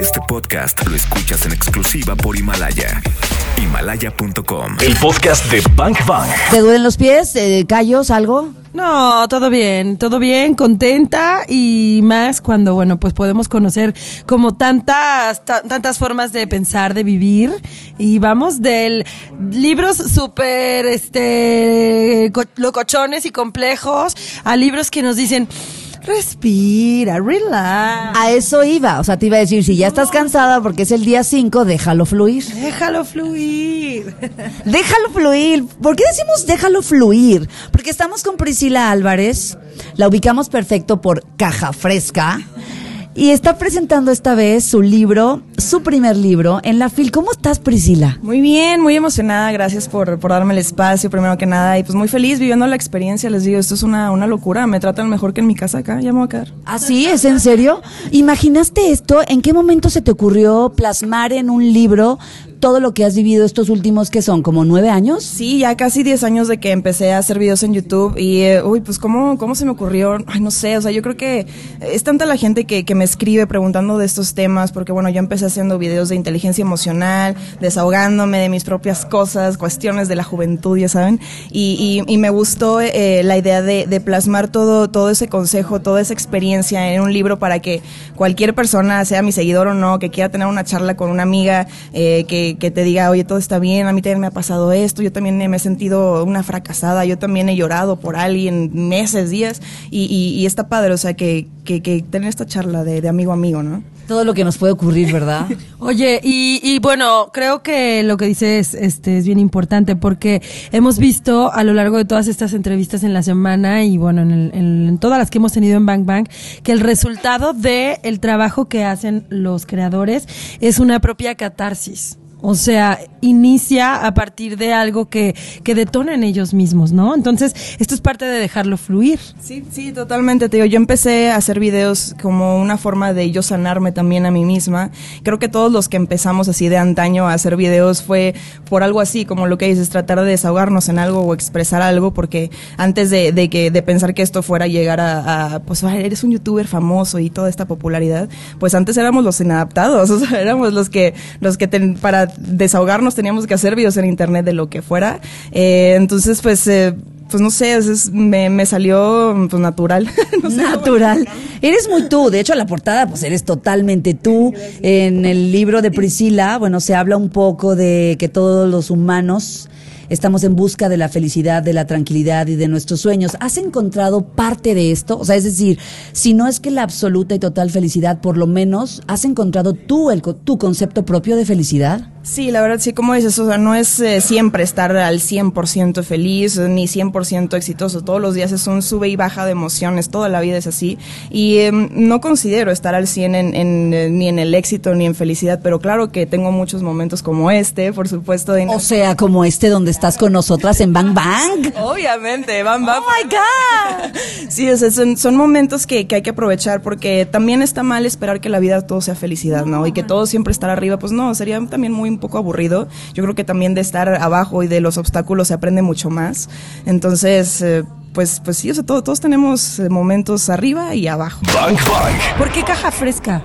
Este podcast lo escuchas en exclusiva por Himalaya. Himalaya.com. El podcast de Bank Bank. ¿Te duelen los pies? Eh, ¿Callos? ¿Algo? No, todo bien, todo bien, contenta y más cuando, bueno, pues podemos conocer como tantas, ta- tantas formas de pensar, de vivir y vamos del libros súper, este, co- locochones y complejos a libros que nos dicen, respira, relax, A eso iba. O sea, te iba a decir, si ya estás cansada porque es el día 5, déjalo fluir. déjalo fluir. Déjalo fluir. ¿Por qué decimos déjalo fluir? Porque estamos con Priscila Álvarez. La ubicamos perfecto por Caja Fresca. Y está presentando esta vez su libro, su primer libro, en la FIL. ¿Cómo estás, Priscila? Muy bien, muy emocionada, gracias por, por darme el espacio primero que nada y pues muy feliz viviendo la experiencia, les digo, esto es una, una locura, me tratan mejor que en mi casa acá, ya me voy a quedar. ¿Ah, sí? ¿Es en serio? ¿Imaginaste esto? ¿En qué momento se te ocurrió plasmar en un libro todo lo que has vivido estos últimos, que son, como nueve años? Sí, ya casi 10 años de que empecé a hacer videos en YouTube y, eh, uy, pues ¿cómo, cómo se me ocurrió, ay, no sé, o sea, yo creo que es tanta la gente que, que me escribe preguntando de estos temas, porque bueno, yo empecé haciendo videos de inteligencia emocional, desahogándome de mis propias cosas, cuestiones de la juventud, ya saben, y, y, y me gustó eh, la idea de, de plasmar todo, todo ese consejo, toda esa experiencia en un libro para que cualquier persona, sea mi seguidor o no, que quiera tener una charla con una amiga, eh, que, que te diga, oye, todo está bien, a mí también me ha pasado esto, yo también me he sentido una fracasada, yo también he llorado por alguien meses, días, y, y, y está padre, o sea, que, que, que tener esta charla de, de amigo a amigo, ¿no? Todo lo que nos puede ocurrir, ¿verdad? Oye, y, y bueno, creo que lo que dices este, es bien importante porque hemos visto a lo largo de todas estas entrevistas en la semana y bueno, en, el- en- en todas las que hemos tenido en Bang Bang, que el resultado de el trabajo que hacen los creadores es una propia catarsis. O sea, inicia a partir de algo que, que detona ellos mismos, ¿no? Entonces, esto es parte de dejarlo fluir. Sí, sí, totalmente. Te digo, yo empecé a hacer videos como una forma de yo sanarme también a mí misma. Creo que todos los que empezamos así de antaño a hacer videos fue por algo así, como lo que dices, tratar de desahogarnos en algo o expresar algo, porque antes de, de que de pensar que esto fuera llegar a, pues "Ay, eres un youtuber famoso y toda esta popularidad, pues antes éramos los inadaptados, o sea, éramos los que los que ten- para desahogarnos teníamos que hacer videos en internet de lo que fuera. Eh, entonces, pues eh, pues no sé, es- me, me salió pues natural. No sé cómo Natural. Eres muy tú. De hecho, la portada, pues eres totalmente tú. En el libro de Priscila, bueno, se habla un poco de que todos los humanos estamos en busca de la felicidad, de la tranquilidad y de nuestros sueños. ¿Has encontrado parte de esto? O sea, es decir, si no es que la absoluta y total felicidad, por lo menos, ¿has encontrado tú el, tu concepto propio de felicidad? Sí, la verdad, sí, como dices, o sea, no es eh, siempre estar al 100% feliz eh, ni 100% exitoso. Todos los días es un sube y baja de emociones, toda la vida es así. Y em, no considero estar al 100 en, en, eh, ni en el éxito ni en felicidad, pero claro que tengo muchos momentos como este, por supuesto. De O sea, como este donde estás con nosotras en Bang Bang. Obviamente, van, van. Oh my God. Sí, o sea, son, son momentos que, que hay que aprovechar porque también está mal esperar que la vida todo sea felicidad, ¿no? Y que todo siempre estar arriba, pues no, sería también muy un poco aburrido. Yo creo que también de estar abajo y de los obstáculos se aprende mucho más. Entonces, eh, pues, pues sí, o sea, todo- todos tenemos eh, momentos arriba y abajo. Bank Bank. ¿Por qué caja fresca?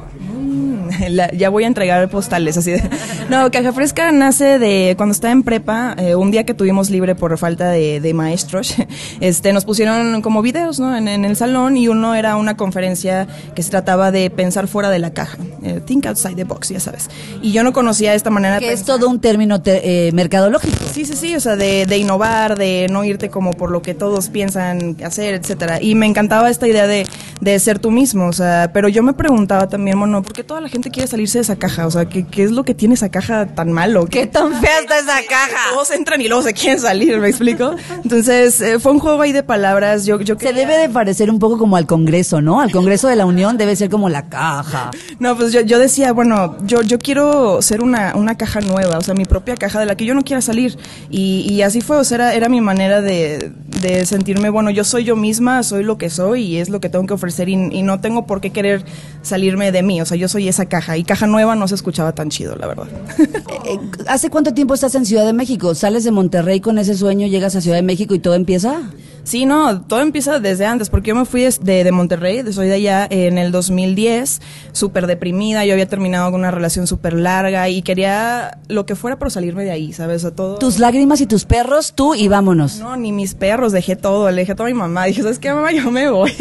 La- ya voy a entregar postales así de... No, Caja Fresca nace de cuando estaba en prepa, eh, un día que tuvimos libre por falta de, de maestros, este, nos pusieron como videos ¿no? en, en el salón y uno era una conferencia que se trataba de pensar fuera de la caja, eh, think outside the box, ya sabes. Y yo no conocía esta manera de Que es pensar. todo un término te- eh, mercadológico. Sí, sí, sí, o sea, de, de innovar, de no irte como por lo que todos piensan hacer, etcétera. Y me encantaba esta idea de, de ser tú mismo, o sea, pero yo me preguntaba también, bueno, ¿por qué toda la gente quiere salirse de esa caja? O sea, ¿qué, qué es lo que tiene esa caja tan malo? ¿Qué tan fea está esa caja? Todos entran y luego se quieren salir, ¿me explico? Entonces, eh, fue un juego ahí de palabras, yo, yo Se debe de parecer un poco como al Congreso, ¿no? Al Congreso de la Unión debe ser como la caja. No, pues yo, yo decía, bueno, yo, yo quiero ser una, una caja nueva, o sea, mi propia caja de la que yo no quiera salir. Y, y así fue, o sea, era, era mi manera de, de sentirme, bueno, yo soy yo misma, soy lo que soy y es lo que tengo que ofrecer y, no tengo por qué querer salirme de mí, o sea, yo soy esa caja. Y caja nueva no se escuchaba tan chido, la verdad. Eh, ¿Hace cuánto tiempo estás en Ciudad de México? ¿Sales de Monterrey con ese sueño, llegas a Ciudad de México y todo empieza? Sí, no, todo empieza desde antes, porque yo me fui de, de Monterrey, de- soy de allá en el 2010, súper deprimida, yo había terminado con una relación súper larga y quería lo que fuera por salirme de ahí, ¿sabes? A todo. Tus lágrimas y tus perros, tú y vámonos. No, ni mis perros, dejé todo, le dejé todo a mi mamá. Dije, ¿sabes qué, mamá? Yo me voy.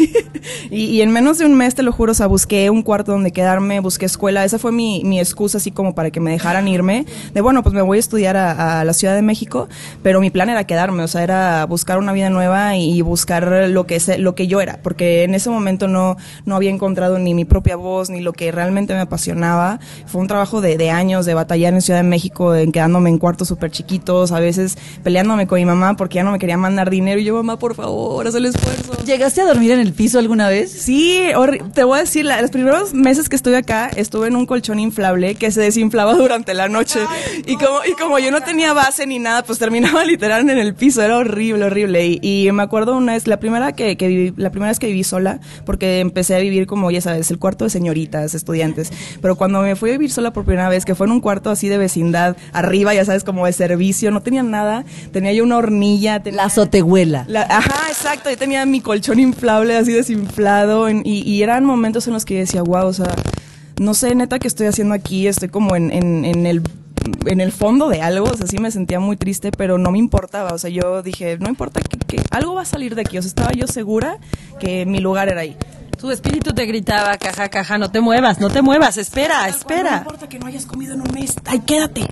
y, y en menos de un mes, te lo juro, o sea, busqué un cuarto donde quedarme, busqué escuela. Esa fue mi, mi excusa, así como para que me dejaran irme. De bueno, pues me voy a estudiar a, a la Ciudad de México, pero mi plan era quedarme, o sea, era buscar una vida nueva y, y buscar lo que, se- lo que yo era, porque en ese momento no, no había encontrado ni mi propia voz, ni lo que realmente me apasionaba. Fue un trabajo de, de años, de batallar en Ciudad de México, en quedándome en cuartos súper chiquitos, a veces peleándome con mi mamá porque ya no me quería mandar dinero. Y yo, mamá, por favor, haz el esfuerzo. ¿Llegaste a dormir en el piso alguna vez? Sí, te voy a decir, la- los primeros meses que estuve acá, estuve en un colchón inflable que se desinflaba durante la noche. y, como, y como yo no tenía base ni nada, pues terminaba literal en el piso. Era horrible, horrible. Y, y me acuerdo una vez, la primera que, que viví, la primera vez que viví sola, porque empecé a vivir como, ya sabes, el cuarto de señoritas, estudiantes. Pero cuando me fui a vivir sola por primera vez, que fue en un cuarto así de vecindad, arriba, ya sabes, como de servicio, no tenía nada. Tenía yo una hornilla, tenía La azotehuela. la- ajá, exacto. Yo tenía mi colchón inflable así desinflado y, y eran momentos en los que yo decía, wow, o sea, no sé, neta, qué estoy haciendo aquí. Estoy como en, en, en el en el fondo de algo, o sea, sí me sentía muy triste, pero no me importaba, o sea, yo dije, no importa que, que algo va a salir de aquí, o sea, estaba yo segura que mi lugar era ahí. Tu espíritu te gritaba, caja, caja, no te muevas, no te muevas, espera, No espera. importa que no hayas comido en un mes, ay, quédate.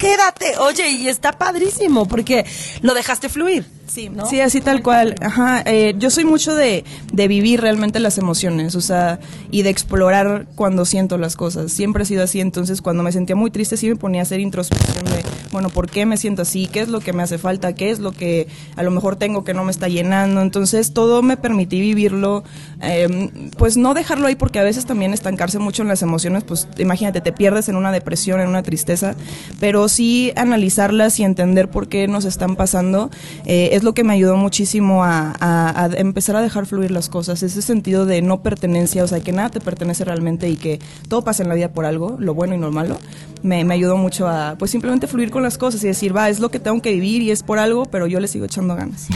Quédate. Oye, y está padrísimo porque lo dejaste fluir. Sí, ¿no? sí, así tal cual. Ajá, eh, yo soy mucho de, de vivir realmente las emociones, o sea, y de explorar cuando siento las cosas. Siempre he sido así, entonces cuando me sentía muy triste sí me ponía a hacer introspección de, bueno, ¿por qué me siento así? ¿Qué es lo que me hace falta? ¿Qué es lo que a lo mejor tengo que no me está llenando? Entonces todo me permití vivirlo, eh, pues no dejarlo ahí porque a veces también estancarse mucho en las emociones, pues imagínate, te pierdes en una depresión, en una tristeza, pero sí analizarlas y entender por qué nos están pasando. eh, es lo que me ayudó muchísimo a, a- a empezar a dejar fluir las cosas, ese sentido de no pertenencia, o sea, que nada te pertenece realmente y que todo pasa en la vida por algo, lo bueno y lo malo, me, me ayudó mucho a, pues simplemente fluir con las cosas y decir, va, es lo que tengo que vivir y es por algo, pero yo le sigo echando ganas.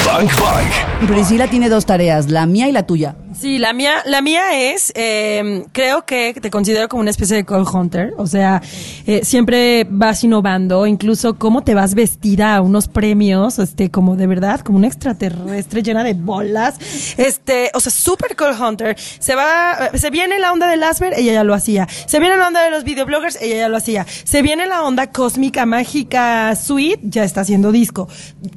Y Priscila tiene dos tareas, la mía y la tuya. Sí, la mía, la mía es, eh, creo que te considero como una especie de call hunter, o sea, eh, siempre vas innovando, incluso cómo te vas vestida a unos premios, este, como de verdad, como una extraterrestre llena de bolas, este, o sea, super call hunter. Se va, se viene la onda del Asper, ella ya lo hacía. Se viene la onda de los videobloggers, ella ya lo hacía. Se viene la onda cósmica, mágica, sweet, ya está haciendo disco.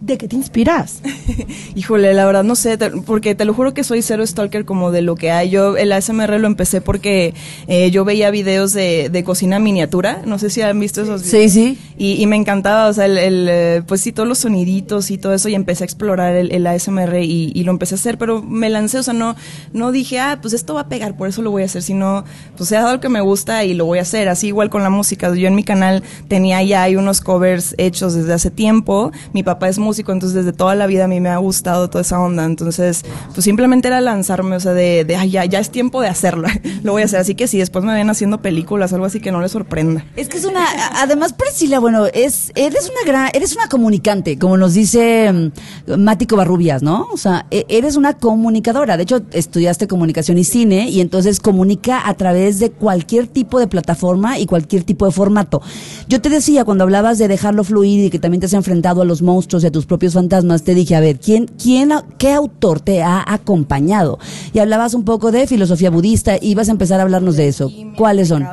¿De qué te inspiras? Híjole, la verdad no sé, porque te lo juro que soy cero stalker como de lo que hay. Yo el ASMR lo empecé porque eh, yo veía videos de, de cocina miniatura, no sé si han visto esos Sí, videos. sí. Y, y me encantaba, o sea, el, el, eh, pues sí, todos los soniditos y todo eso, y empecé a explorar el, el ASMR y, y lo empecé a hacer, pero me lancé, o sea, no, no dije, ah, pues esto va a pegar, por eso lo voy a hacer, sino, pues he dado lo que me gusta y lo voy a hacer, así igual con la música. Yo en mi canal tenía ya hay unos covers hechos desde hace tiempo, mi papá es músico, entonces desde toda la vida a mí me ha gustado toda esa onda, entonces, pues simplemente era lanzarme, o sea, de, de ay, ya, ya es tiempo de hacerlo, lo voy a hacer, así que si después me ven haciendo películas, algo así que no les sorprenda. Es que es una, además Priscila, bueno, es, eres una gran, eres una comunicante, como nos dice mm, Mático Barrubias, ¿no? O sea, e- eres una comunicadora. De hecho, estudiaste comunicación y cine y entonces comunica a través de cualquier tipo de plataforma y cualquier tipo de formato. Yo te decía cuando hablabas de dejarlo fluir y que también te has enfrentado a los monstruos y a tus propios fantasmas, te dije, a ver, ¿quién, quién, qué autor te ha acompañado? Y hablabas un poco de filosofía budista y vas a empezar a hablarnos de eso. ¿Cuáles son?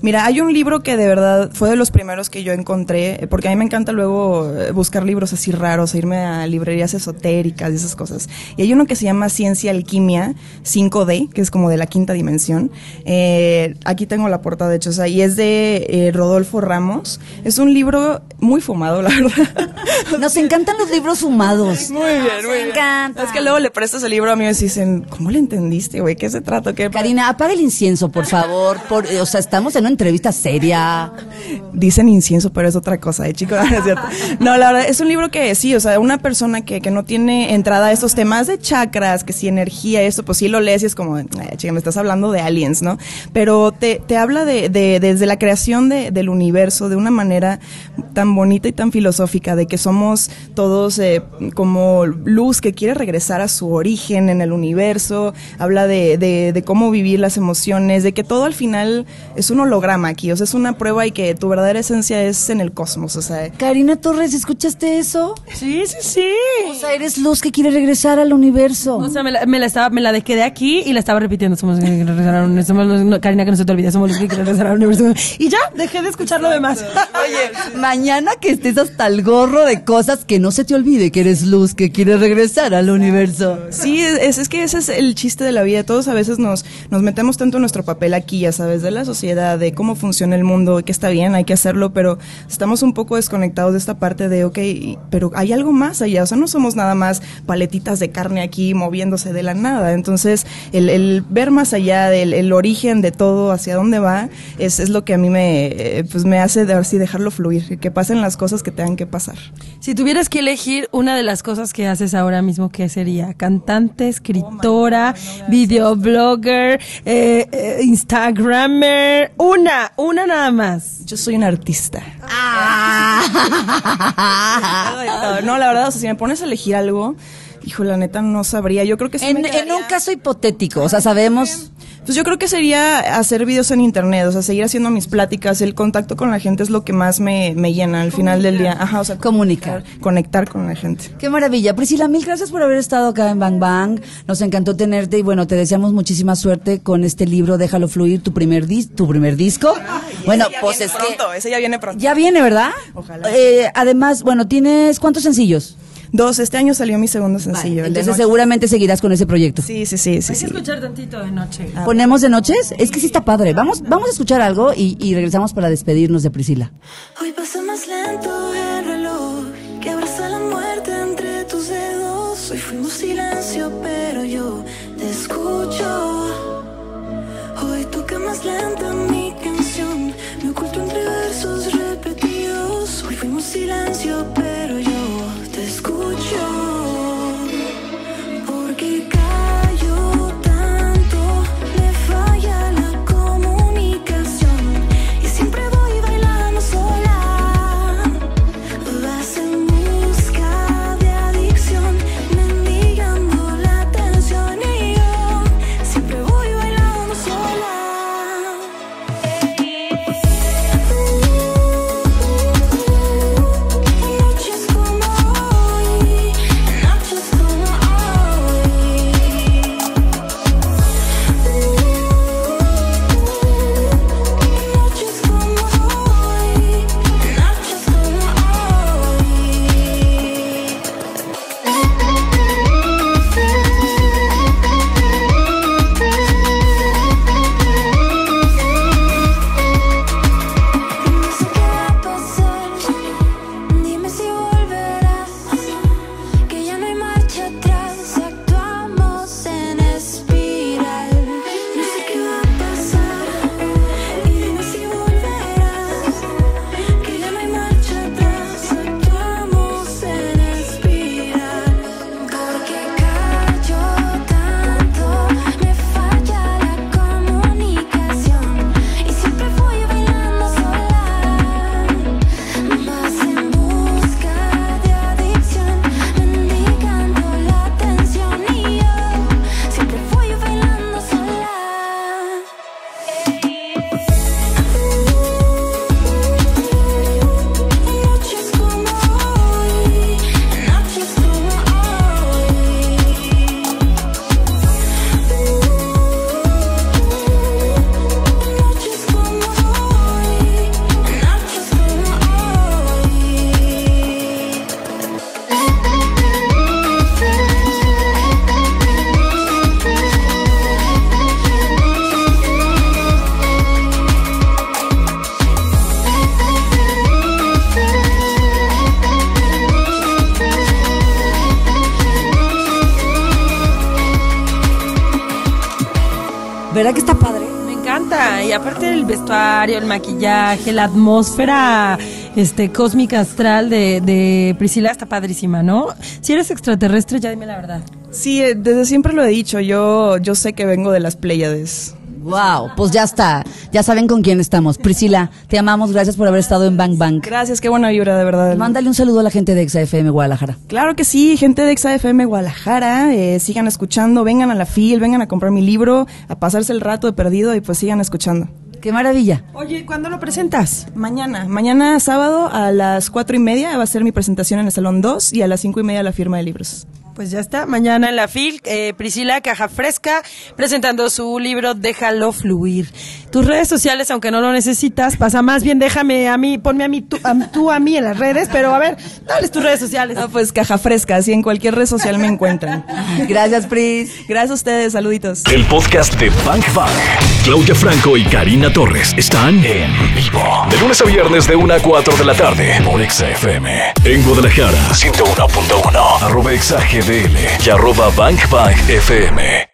Mira, hay un libro que de verdad fue de los primeros que yo encontré, eh, porque a mí me encanta luego eh, buscar libros así raros, e irme a librerías esotéricas y esas cosas. Y hay uno que se llama Ciencia Alquimia 5D, que es como de la quinta dimensión. Eh, aquí tengo la portada, de hecho, o sea, y es de eh, Rodolfo Ramos. Es un libro muy fumado, la verdad. Nos encantan los libros fumados. Muy bien, muy bien. encanta. Es que luego le prestas el libro a mí y me dicen, ¿cómo le entendiste, güey? ¿Qué se trata? ¿Qué Karina, apaga el incienso, por favor. Por, o sea, estamos en una entrevista seria. Dicen incienso, pero es otra cosa, ¿eh, chicos? No, es cierto. No, la verdad, es un libro que sí, o sea, una persona que, que no tiene entrada a estos temas de chakras, que si energía, esto, pues sí lo lees y es como, "Ay, chica, me estás hablando de aliens, ¿no? Pero te, te habla de, de- desde la creación de- del universo de una manera tan bonita y tan filosófica, de que somos todos eh, como luz que quiere regresar a su origen en el universo, habla de, de, de cómo vivir las emociones, de que todo al final es un holograma aquí, o sea, es una prueba y que tu verdadera esencia es en el cosmos, o sea, Karina Torres, ¿escuchaste eso? Sí, sí, sí. O sea, eres luz que quiere regresar al universo. O sea, me la, me la estaba, me la de- quedé aquí y la estaba repitiendo. Somos los que quieren regresar al universo. Somos los- no, Karina, que no se te olvide, somos los que quieren regresar al universo. Y ya, dejé de escuchar lo demás. Oye, mañana que estés hasta el gorro de cosas que no se te olvide que eres luz que quiere regresar al universo. Sí, es, es que ese es el chiste de la vida. Todos a veces nos, nos metemos tanto en nuestro papel aquí, ya sabes, de la sociedad, de cómo funciona el mundo, que está bien, hay que hacerlo, pero estamos un poco desconectados de esta parte de, ok, pero hay algo más allá. O sea, no somos nada más paletitas de carne aquí moviéndose de la nada. Entonces, el, el ver más allá del el origen de todo, hacia dónde va, es, es lo que a mí me, eh, pues me hace así dejarlo fluir, que pasen las cosas que tengan que pasar. Si tuvieras que elegir una de las cosas que haces ahora mismo, ¿qué sería? Cantante, escritora, videoblogger, eh, eh, Instagrammer. Una, una nada más. Yo soy un artista. No, la verdad, o sea, si me pones a elegir algo, hijo, la neta no sabría. Yo creo que sí En, me en un caso hipotético, o sea, sabemos. Pues yo creo que sería hacer videos en internet, o sea, seguir haciendo mis pláticas. El contacto con la gente es lo que más me, me llena al final del día. Ajá, o sea, Comunicar. Conectar con la gente. Qué maravilla. Priscila, mil gracias por haber estado acá en Bang Bang. Nos encantó tenerte y bueno, te deseamos muchísima suerte con este libro Déjalo fluir, tu primer dis tu primer disco. Bueno, Ese ya pues es que pronto, ese ya viene pronto. ya viene, ¿verdad? Ojalá. Eh, además, bueno, tienes cuántos sencillos? Dos, este año salió mi segundo sencillo. Entonces Noche. seguramente seguirás con ese proyecto. Sí, sí, sí, sí, sí. escuchar tantito de noche. ¿Ponemos de noches? Es que sí está padre. Vamos, vamos a escuchar algo y, y regresamos para despedirnos de Priscila. Hoy pasa más lento ¿Verdad que está padre? Me encanta. Y aparte el vestuario, el maquillaje, la atmósfera este, cósmica astral de, de Priscila está padrísima, ¿no? Si eres extraterrestre, ya dime la verdad. Sí, eh, desde siempre lo he dicho, yo, yo sé que vengo de las Pléyades. Wow, pues ya está. Ya saben con quién estamos. Priscila, te amamos. Gracias por haber estado en Bang Bang. Gracias, qué buena vibra, de verdad. Mándale un saludo a la gente de XFM Guadalajara. Claro que sí, gente de XAFM Guadalajara, eh, sigan escuchando, vengan a la FIL, vengan a comprar mi libro, a pasarse el rato de perdido y pues sigan escuchando. Qué maravilla. Oye, ¿cuándo lo presentas? Mañana, mañana sábado a las cuatro y media va a ser mi presentación en el Salón 2 y a las cinco y media la firma de libros. Pues ya está, mañana en la FIL, eh, Priscila Caja Fresca, presentando su libro Déjalo Fluir. Tus redes sociales, aunque no lo necesitas, pasa más bien, déjame a mí, ponme a mí, tú a, tú a mí en las redes, pero a ver, dales tus redes sociales. Ah, pues caja fresca, así en cualquier red social me encuentran. Gracias, Pris. Gracias a ustedes, saluditos. El podcast de Bank Bank. Claudia Franco y Karina Torres están en vivo. De lunes a viernes de 1 a 4 de la tarde por XFM. En Guadalajara, 101.1. Arroba XAGDL y arroba Bank FM.